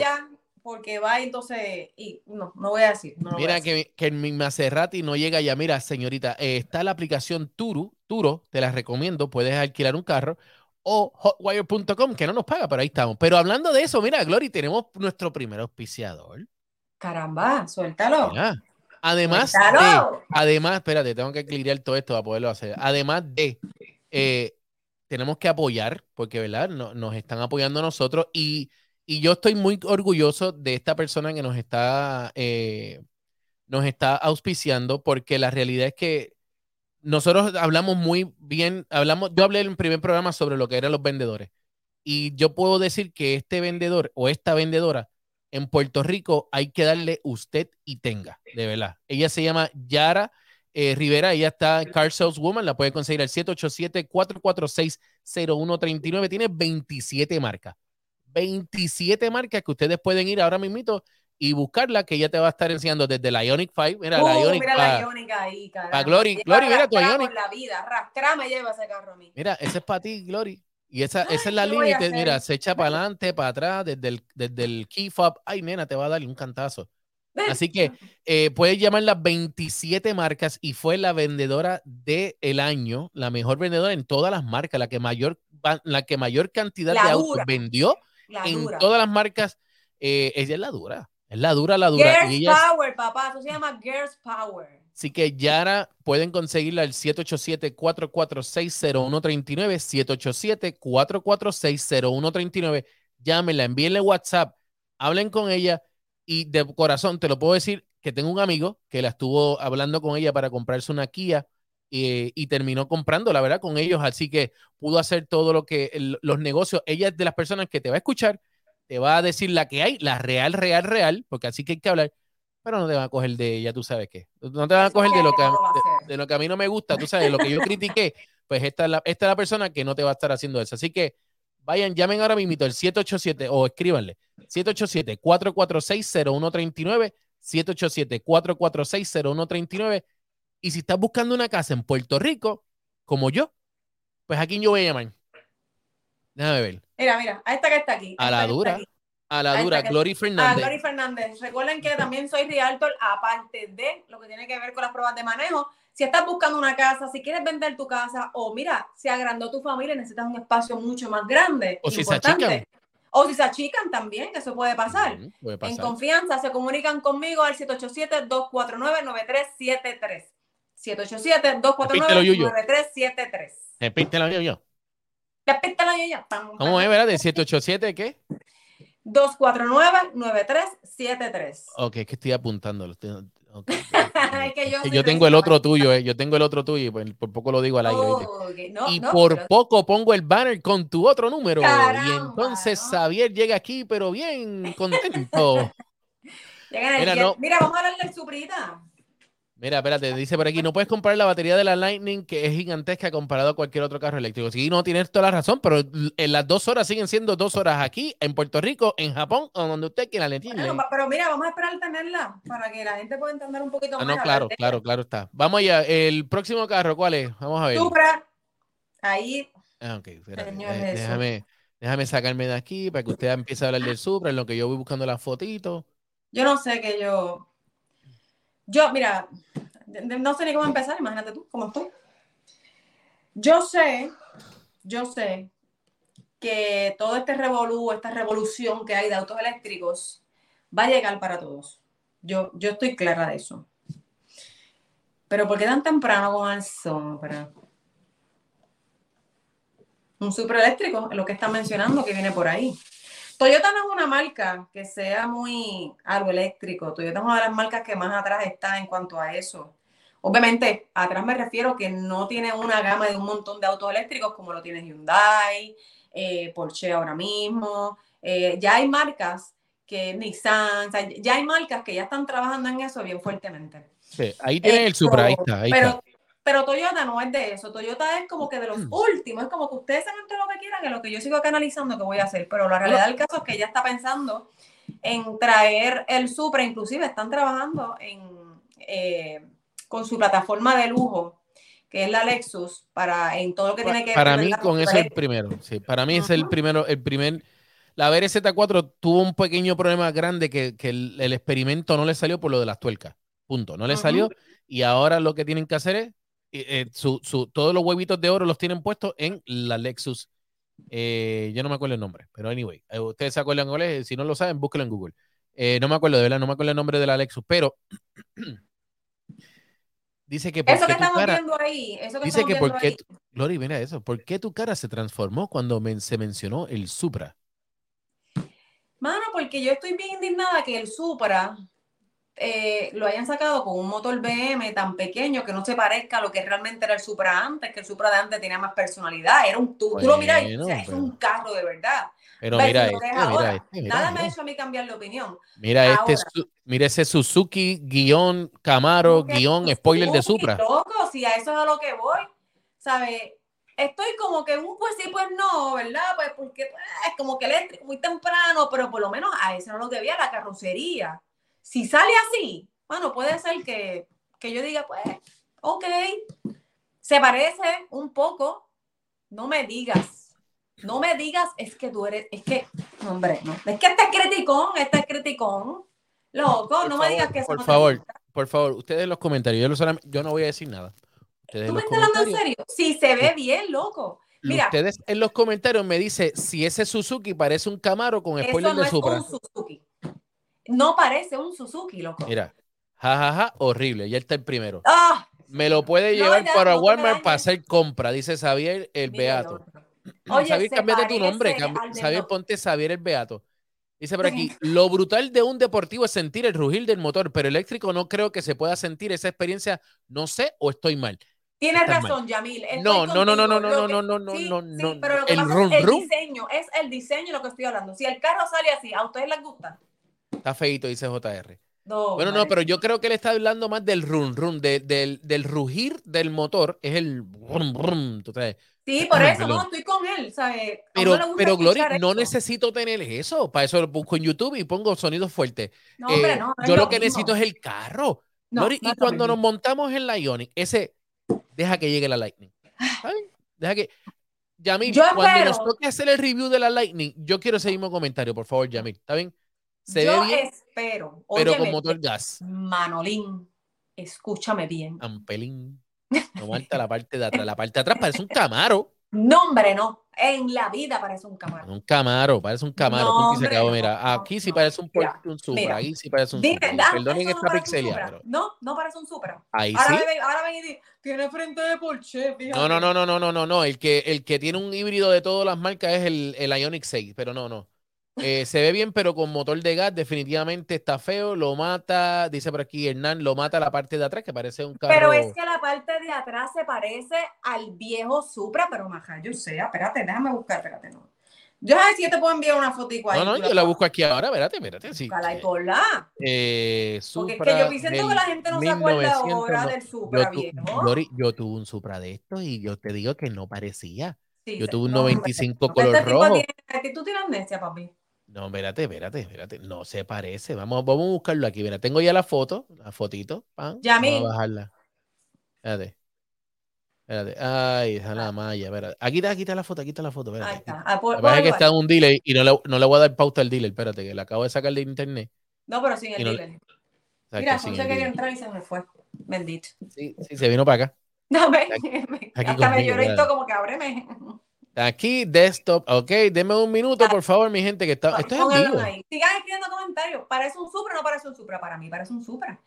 porque va entonces, y no, no voy a decir. No a mira decir. que, que mi Maserati no llega ya. Mira, señorita, eh, está la aplicación Turo, Turo, te la recomiendo, puedes alquilar un carro o hotwire.com, que no nos paga, pero ahí estamos. Pero hablando de eso, mira, Glory, tenemos nuestro primer auspiciador. Caramba, suéltalo. Mira, Además de, además, espérate, tengo que clirear todo esto para poderlo hacer. Además de, eh, tenemos que apoyar, porque, ¿verdad? No- nos están apoyando nosotros y, y yo estoy muy orgulloso de esta persona que nos está, eh, nos está auspiciando, porque la realidad es que nosotros hablamos muy bien, hablamos, yo hablé en el primer programa sobre lo que eran los vendedores y yo puedo decir que este vendedor o esta vendedora en Puerto Rico hay que darle usted y tenga, de verdad. Ella se llama Yara eh, Rivera, ella está Car Sales Woman, la puede conseguir al 787-446-0139, tiene 27 marcas. 27 marcas que ustedes pueden ir ahora mismito y buscarla, que ella te va a estar enseñando desde la Ionic 5, mira, Uh, la Ionic, mira pa- la Ionic ahí, caramba. pa Glory. Lleva Glory, mira tu Ionic. la vida, arrastrada me lleva ese carro a mí. Mira, ese es para ti, Glory. Y esa, esa es la ¿qué voy a límite. Mira, se echa para adelante, para atrás, desde el, desde el key fob. Ay, nena, te va a dar un cantazo. Así que eh, puedes llamar las 27 marcas y fue la vendedora del año, la mejor vendedora en todas las marcas, la que mayor, la que mayor cantidad La de autos dura. vendió La en dura. todas las marcas. eh, ella es la dura, es la dura, la dura. Girls Y ella es- Power, papá. Eso se llama Girls Power. Así que Yara pueden conseguirla al 787-446-0139, 787-446-0139. Llámenla, envíenle WhatsApp, hablen con ella y de corazón te lo puedo decir que tengo un amigo que la estuvo hablando con ella para comprarse una Kia y, terminó comprando, la verdad, con ellos. Así que pudo hacer todo lo que los negocios. Ella es de las personas que te va a escuchar, te va a decir la que hay, la real, real, real, porque así que hay que hablar, pero no te van a coger de, ya tú sabes qué. No te van a coger de lo que, de, lo que a mí no me gusta, tú sabes, lo que yo critiqué. Pues esta es, la, esta es la persona que no te va a estar haciendo eso. Así que vayan, llamen ahora mismo el 787 o escríbanle 787-446-0139, 787-446-0139 y si estás buscando una casa en Puerto Rico, como yo, pues a quién yo voy a llamar. Déjame ver. Mira, mira, a esta que está aquí. A, la dura. A la dura, Glory Fernández. A Glory Fernández. Recuerden que también soy realtor, aparte de lo que tiene que ver con las pruebas de manejo. Si estás buscando una casa, si quieres vender tu casa, o mira, se agrandó tu familia, necesitas un espacio mucho más grande. O si se achican. O si se achican también, que eso puede pasar. puede pasar. En confianza, se comunican conmigo al 787-249-9373. 787-249-9373. Repítelo yo yo. Repítelo yo yo. ¿Cómo es, verdad? ¿De 787 qué? 249-9373. Ok, es que estoy apuntándolo. Okay. <laughs> yo, tengo el otro tuyo, eh. yo tengo el otro tuyo y por, poco lo digo al aire. y por poco pongo el banner con tu otro número. y entonces Xavier llega aquí, pero bien contento. <laughs> Mira, Mira, vamos a hablar Suprita. Mira, espérate, dice por aquí, no puedes comprar la batería de la Lightning que es gigantesca comparado a cualquier otro carro eléctrico. Sí, no tienes toda la razón, pero en las dos horas siguen siendo dos horas aquí, en Puerto Rico, en Japón, o donde usted quiera le pero mira, vamos a esperar tenerla para que la gente pueda entender un poquito ah, más. No, claro, claro, claro está. Vamos allá, el próximo carro, ¿cuál es? Vamos a ver. Supra, ahí. Ah, ok, déjame, déjame sacarme de aquí para que usted empiece a hablar del Supra, en lo que yo voy buscando las fotitos. Yo no sé que yo yo, mira, no sé ni cómo empezar, imagínate tú, cómo estoy. Yo sé, yo sé que todo este revolú, esta revolución que hay de autos eléctricos va a llegar para todos. Yo, yo estoy clara de eso. Pero ¿por qué tan temprano con el Supra? Un eléctrico, es lo que están mencionando que viene por ahí. Toyota no es una marca que sea muy algo eléctrico. Toyota es una de las marcas que más atrás está en cuanto a eso. Obviamente, atrás me refiero que no tiene una gama de un montón de autos eléctricos como lo tiene Hyundai, eh, Porsche ahora mismo. Eh, ya hay marcas que Nissan, ya hay marcas que ya están trabajando en eso bien fuertemente. Sí, ahí tiene el Supra, ahí está. pero, pero Toyota no es de eso. Toyota es como que de los mm. últimos. Es como que ustedes hagan todo lo que quieran, que lo que yo sigo canalizando que voy a hacer. Pero la realidad del caso es que ella está pensando en traer el Supra. Inclusive están trabajando en, eh, con su plataforma de lujo que es la Lexus, para en todo lo que tiene que ver. Para mí, con eso es el primero. Sí, para mí es el primero, el primer. La BRZ4 tuvo un pequeño problema grande que, que el, experimento no le salió por lo de las tuercas. Punto. No le salió. Y ahora lo que tienen que hacer es eh, su, su, todos los huevitos de oro los tienen puestos en la Lexus. Eh, yo no me acuerdo el nombre, pero anyway, eh, ustedes se acuerdan cuál es. Si no lo saben, búsquenlo en Google. no me acuerdo de verdad, no me acuerdo el nombre de la Lexus, pero <clears throat> dice que. Eso que estamos viendo ahí, eso que dice que porque. Lori, mira eso. ¿Por qué tu cara se transformó cuando se mencionó el Supra? Mano, porque yo estoy bien indignada que el Supra eh, lo hayan sacado con un motor BM tan pequeño que no se parezca a lo que realmente era el Supra antes, que el Supra de antes tenía más personalidad. Era un, tú, lo miras es un carro de verdad. Pero mira, este, mira, este, Nada me ha hecho a mí cambiar de opinión. Mira, este, mira ese Suzuki guion Camaro guion spoiler de Supra. Loco, si a eso es a lo que voy, ¿sabes? Estoy como que un pues sí, pues no, ¿verdad? Pues porque pues, es como que eléctrico muy temprano, pero por lo menos a eso no lo que vi, la carrocería si sale así, bueno, puede ser que, yo diga, pues, ok, se parece un poco, no me digas, no me digas, es que tú eres, es que, hombre, no, es que este es criticón, este es criticón, loco, no me digas que Por favor, por favor, ustedes en los comentarios, yo, yo no voy a decir nada. ¿Tú me estás hablando en serio? Sí, se ve bien, loco. Mira, ustedes en los comentarios me dicen si ese Suzuki parece un Camaro con spoiler de Supra. Es un Suzuki. No parece un Suzuki, loco. Mira, jajaja, horrible. Ya está el primero. Ah. Me lo puede llevar para Walmart para hacer compra, dice Xavier el Beato. Oye, Xavier, cámbiate tu nombre. Xavier, ponte Xavier el Beato. Dice por aquí, lo brutal de un deportivo es sentir el rugir del motor, pero eléctrico no creo que se pueda sentir esa experiencia, no sé o estoy mal. Tienes razón, Yamil. No, no, no, no, no, no, no, no, no, sí, no, sí, no. pero lo que el pasa rum, es el rum. diseño, es el diseño lo que estoy hablando. Si el carro sale así, ¿a ustedes les gusta? Está feito, dice JR. No. Bueno, no, pero yo creo que él está hablando más del rum, rum, de- del, del rugir del motor. Es el brum, brum, tú sabes. Sí, por eso, no, estoy con él, ¿sabes? Pero, pero Glory, escuchar no necesito tener eso. Para eso lo busco en YouTube y pongo sonidos fuertes. No, hombre, Eh, no, no yo lo lo que necesito es el carro. No, Glory, y cuando nos montamos en la Ionic, ese, deja que llegue la Lightning. ¿Sabes? Deja que. Yamil, Yo cuando nos toque hacer el review de la Lightning, yo quiero ese mismo comentario, por favor, Yamil. ¿Está bien? Se Yo ve bien, espero, pero con motor gas. Manolín, escúchame bien. Ampelín. <laughs> No falta la parte de atrás. La parte de atrás parece un camaro. No, hombre, no. En la vida parece un camarón. Un camaro, parece un camaro. No, se acabó. Mira, no, aquí sí parece un, Mira, un Supra. mira. Ahí sí parece un Dime, Supra. Perdonen esta pixelia, pero No, no parece un Supra. ahí Ahora sí. ven, ahora ven y di, tiene frente de Porsche, fíjate. No, no, no, no, no, no, no. El que, el que tiene un híbrido de todas las marcas es el, el Ionic 6, pero no, no. Eh, se ve bien, pero con motor de gas definitivamente está feo. Lo mata, dice por aquí Hernán, lo mata la parte de atrás, que parece un carro. Pero es que la parte de atrás se parece al viejo Supra, pero maja, yo sé, espérate, déjame buscar, espérate, no. Yo a ver si yo te puedo enviar una fotico ahí. No, no, yo la busco aquí ahora, espérate, espérate. Sí. la. Eh, Porque es que yo siento que la gente no se acuerda 1900, ahora no. del Supra Yo, viejo. Yo tuve un Supra de estos y yo te digo que no parecía. Sí, Yo sí. tuve un No, hombre, 95 este color rojo. tiene- este- tú tienes amnesia, papi. No, espérate, espérate, espérate. No se parece. Vamos, vamos a buscarlo aquí. Mira, tengo ya la foto, la fotito. Pam, Yamil. Vamos a bajarla. Espérate. Espérate. Ay, esa es la malla. Espérate. Aquí está, aquí está la foto, aquí está la foto. Espérate. Ahí está. Ah, por- pasa es que está en un delay y no le, no le voy a dar pauta al dealer. Espérate, que la acabo de sacar de internet. No, pero sin el no- dealer. Mira, José quería dealer. entrar y se me fue. Bendito. Sí, sí, se vino para acá. No, ven, Aquí- me- aquí hasta me y mira. todo como que ábreme. Aquí, desktop. Ok, denme un minuto, por favor, mi gente, que está. Esto es en vivo. ahí. Sigan escribiendo comentarios. ¿Parece un Supra o no parece un Supra? Para mí parece un Supra.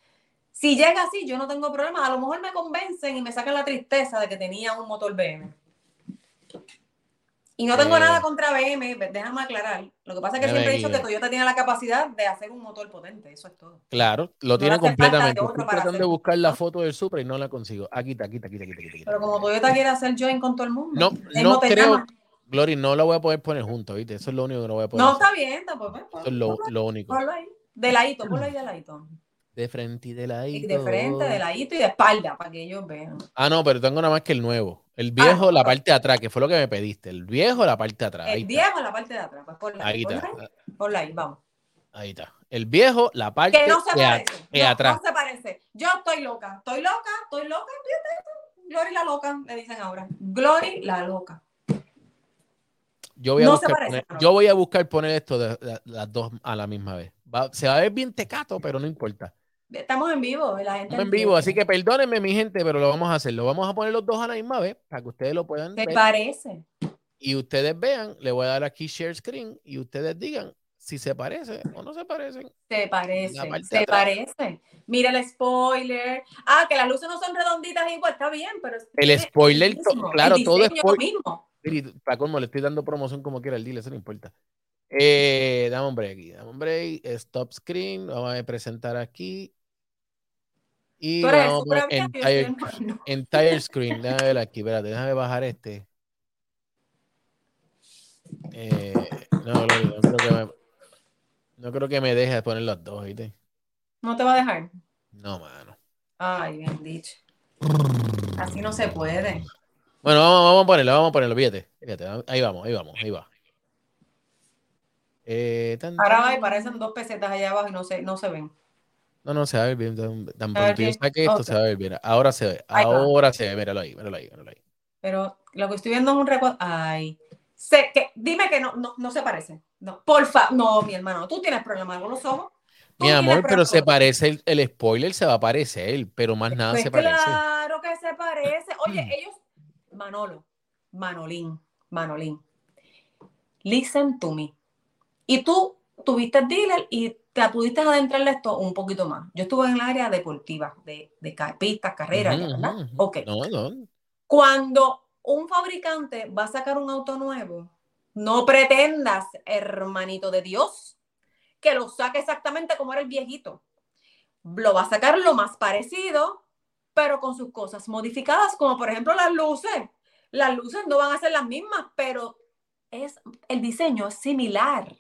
Si llega así, yo no tengo problema. A lo mejor me convencen y me sacan la tristeza de que tenía un motor BM. Y no tengo Eh. nada contra BM, déjame aclarar. Lo que pasa es que siempre he dicho que. Toyota tiene la capacidad de hacer un motor potente. Eso es todo. Claro, lo No tiene completamente. Estoy tratando de buscar la foto del Supra y no la consigo. Aquí está, aquí está, aquí está, aquí. Pero como Toyota quiere hacer join con todo el mundo. No, no creo, llama. Glory, no la voy a poder poner junto, ¿viste? Eso es lo único que no voy a poder No, hacer. está bien, tampoco. Eso es lo, lo único. Ponlo ahí. De ladito, ponlo ahí de ladito. De frente y de ladito. de frente, de ladito y de espalda, para que ellos vean. Ah, no, pero tengo nada más que el nuevo. El viejo, no, la parte de atrás, que fue lo que me pediste. El viejo, la parte de atrás. El viejo la parte de atrás, pues ponla Ahí ahí. está. Ponla ahí, ponla vamos. Ahí está. El viejo, la parte Que no se de, a- parece. de no, atrás. no se parece. Yo estoy loca. Estoy loca, estoy loca. Glory la loca, le dicen ahora. Glory la loca. Yo voy a no se buscar parece, poner, yo voy a buscar poner esto de, de- las dos a la misma vez. Va- se va a ver bien tecato, pero no importa. Estamos en vivo la gente. Estamos en vivo, así que perdónenme, mi gente, pero lo vamos a hacer. Lo vamos a poner los dos a la misma vez para que ustedes lo puedan ¿Te ver. parece? y ustedes vean, le voy a dar aquí share screen y ustedes digan si se parece o no se parecen. Se parece. La parte de Se atrás. parece. Mira el spoiler. Ah, que las luces no son redonditas igual, está bien, pero. es- El spoiler, mismo, claro, el todo lo mismo. Para colmo, le estoy dando promoción como quiera el deal, eso no importa. Eh, dame un break dame un break, stop screen, vamos a presentar aquí. Y Tú eres vamos a súper poner abierto, yo soy entire, el- no. entire screen. Déjame ver aquí, espérate, déjame bajar este. Eh, no, no creo que me, no creo que me deje poner los dos, ¿viste? No te va a dejar. No, mano. Ay, bien dicho. Así no se puede. Bueno, vamos, vamos a ponerlo, vamos a ponerlo, fíjate, fíjate, ahí vamos, ahí vamos, ahí va. Eh, tan, Ahora tan. va y parecen dos pesetas allá abajo y no se, no se ven. No, no, se va a ver bien. Tan, pronto yo saque esto, se va a ver bien. Ahora se ve, Ahí va. ahora se ve, míralo ahí, míralo ahí, míralo ahí. Pero lo que estoy viendo es un recuadro. Ay. Sé que, dime que no, no, no se parece. No, porfa, no, mi hermano, tú tienes problemas con los ojos. Mi amor, pero se parece, el, el spoiler se va a parecer, pero más nada Pues se parece. claro que se parece. Oye, <clears throat> ellos, Manolo, Manolín, Manolín, listen to me. Y tú tuviste dealer y te pudiste adentrar esto un poquito más. Yo estuve en el área deportiva, de, de pistas, carreras, Ujú, ya, ¿verdad? Ok. No, no. Cuando un fabricante va a sacar un auto nuevo, no pretendas, hermanito de Dios, que lo saque exactamente como era el viejito. Lo va a sacar lo más parecido pero con sus cosas modificadas, como por ejemplo las luces. Las luces no van a ser las mismas, pero es, el diseño es similar.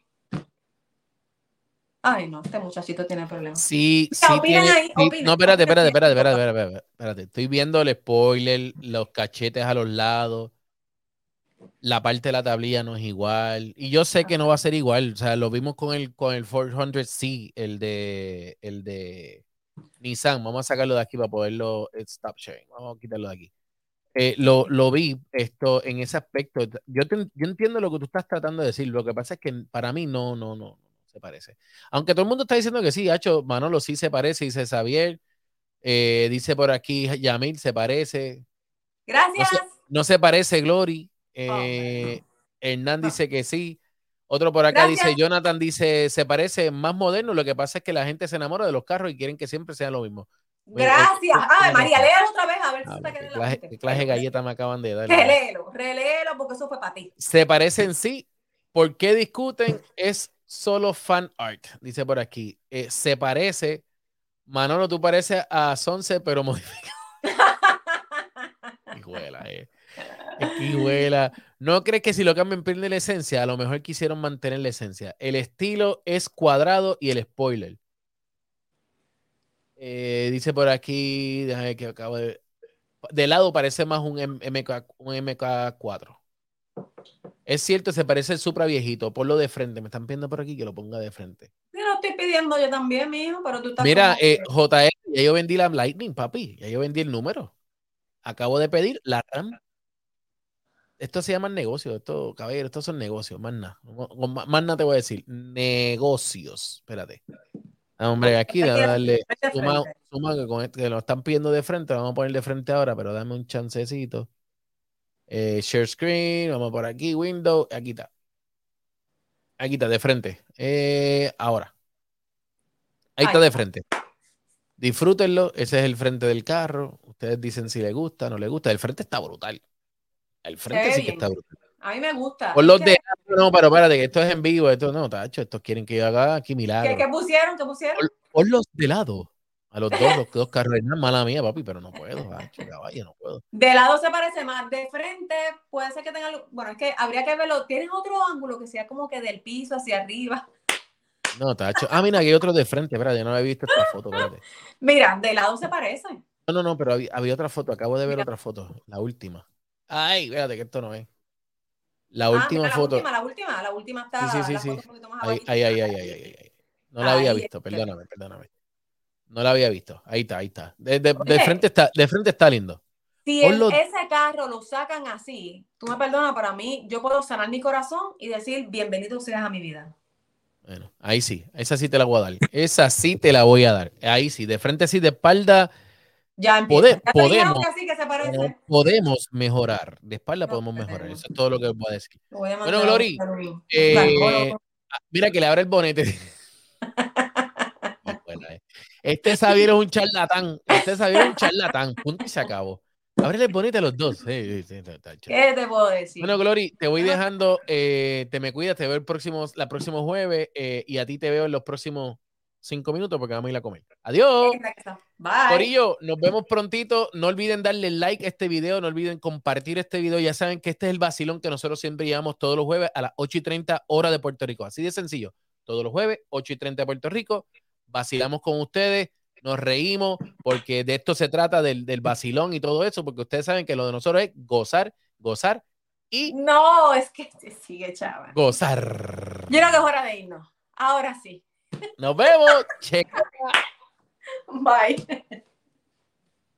Ay, no, este muchachito tiene problemas. Sí, sí. Tiene, ahí, no, espérate, espérate, espérate, espérate, espérate, espérate. Estoy viendo el spoiler, los cachetes a los lados. La parte de la tablilla no es igual. Y yo sé que no va a ser igual. O sea, lo vimos con el, con el 400C, el de, el de Nissan. Vamos a sacarlo de aquí para poderlo eh, stop sharing. Vamos a quitarlo de aquí. Eh, lo, lo, vi esto en ese aspecto. Yo, yo entiendo lo que tú estás tratando de decir. Lo que pasa es que para mí no, no, no se parece. Aunque todo el mundo está diciendo que sí, hecho Manolo sí se parece, dice Xavier, eh, dice por aquí Yamil se parece. Gracias. No se, parece Glory. Eh, Hernán dice que sí. Otro por acá dice, Jonathan dice, se parece más moderno, lo que pasa es que la gente se enamora de los carros y quieren que siempre sea lo mismo. Gracias. Ah, María, léalo otra vez a ver si ah, está quedando la ¿Qué clase de galleta me acaban de dar? Reléelo, reléelo porque eso fue para ti. Se parecen sí. ¿Por qué discuten? Es solo fan art, dice por aquí. Eh, se parece, Manolo, tú pareces a Sonce, pero <laughs> modificado. Hijuela, eh. ¿No crees que si lo cambian pierde la esencia? A lo mejor quisieron mantener la esencia. El estilo es cuadrado y el spoiler. Eh, dice por aquí, déjame que acabo de. De lado parece más un, MK, un MK4. Es cierto, se parece el Supra viejito. Ponlo de frente. Me están pidiendo por aquí que lo ponga de frente. Yo lo estoy pidiendo yo también, mijo, pero tú estás. Mira, eh, JR, ya yo vendí la Lightning, papi. Ya yo vendí el número. Acabo de pedir la RAM. Esto se llama negocio. Esto, caballero, estos son negocios. Más nada. Más nada te voy a decir. Negocios. Espérate. Hombre, aquí de darle suma, suma que, con que lo están pidiendo de frente. Vamos a poner de frente ahora, pero dame un chancecito. Eh, share screen, vamos por aquí, window, aquí está. Aquí está, de frente. Eh, ahora. Ahí está de frente. Disfrútenlo, ese es el frente del carro. Ustedes dicen si les gusta, no les gusta. El frente está brutal. El frente sí que está brutal. A mí me gusta. Por los de no, pero espérate, que esto es en vivo, esto no, tacho, estos quieren que yo haga aquí milagros. ¿Qué, pusieron? ¿Qué pusieron? Por, los de lado. A los dos, los dos carros, mala mía, papi, pero no puedo, caballo, no puedo. De lado se parece más, de frente puede ser que tenga, bueno, es que habría que verlo, ¿tienes otro ángulo que sea como que del piso hacia arriba? No, tacho. Ah, mira, hay otro de frente, espérate, yo no había visto esta foto, espérate. Mira, de lado se parece. No, no, no, pero había, otra foto, acabo de ver otra foto, la última. Ay, espérate, que esto no es. La ah, última foto. La última, la última, la última está. Sí, sí, sí. sí. Ahí, ahí, ahí, ahí, ahí, No la había visto, perdóname, perdóname. No la había visto. Ahí está, ahí está. De, frente, está, de frente está lindo. Si ese carro lo sacan así, tú me perdonas, para mí, yo puedo sanar mi corazón y decir, bienvenido seas a mi vida. Bueno, ahí sí, esa sí te la voy a dar. Esa sí te la voy a dar. Ahí sí, de frente sí, de espalda. Ya, podemos, podemos mejorar. De espalda podemos mejorar. Eso es todo lo que voy a decir. bueno, Glory, eh, mira que le abre el bonete. <laughs> Este Xavier es un charlatán. Este Xavier es un charlatán. Punto y se acabó. Ábrele bonita los dos. ¿Qué te puedo decir? Bueno, Glory, te voy dejando. Eh, te me cuidas, te veo el próximo, la próximo jueves eh, y a ti te veo en los próximos cinco minutos porque vamos a ir a comer. Adiós. Bye. Corillo, nos vemos prontito. No olviden darle like a este video, no olviden compartir este video. Ya saben que este es el vacilón que nosotros siempre llevamos todos los jueves a las 8 y 30 hora de Puerto Rico. Así de sencillo. Todos los jueves, 8 y 30 de Puerto Rico vacilamos con ustedes, nos reímos, porque de esto se trata del, del vacilón y todo eso, porque ustedes saben que lo de nosotros es gozar, gozar y... No, es que sigue, chaval. Gozar. Yo creo que es hora de irnos. Ahora sí. Nos vemos. Checa. Bye.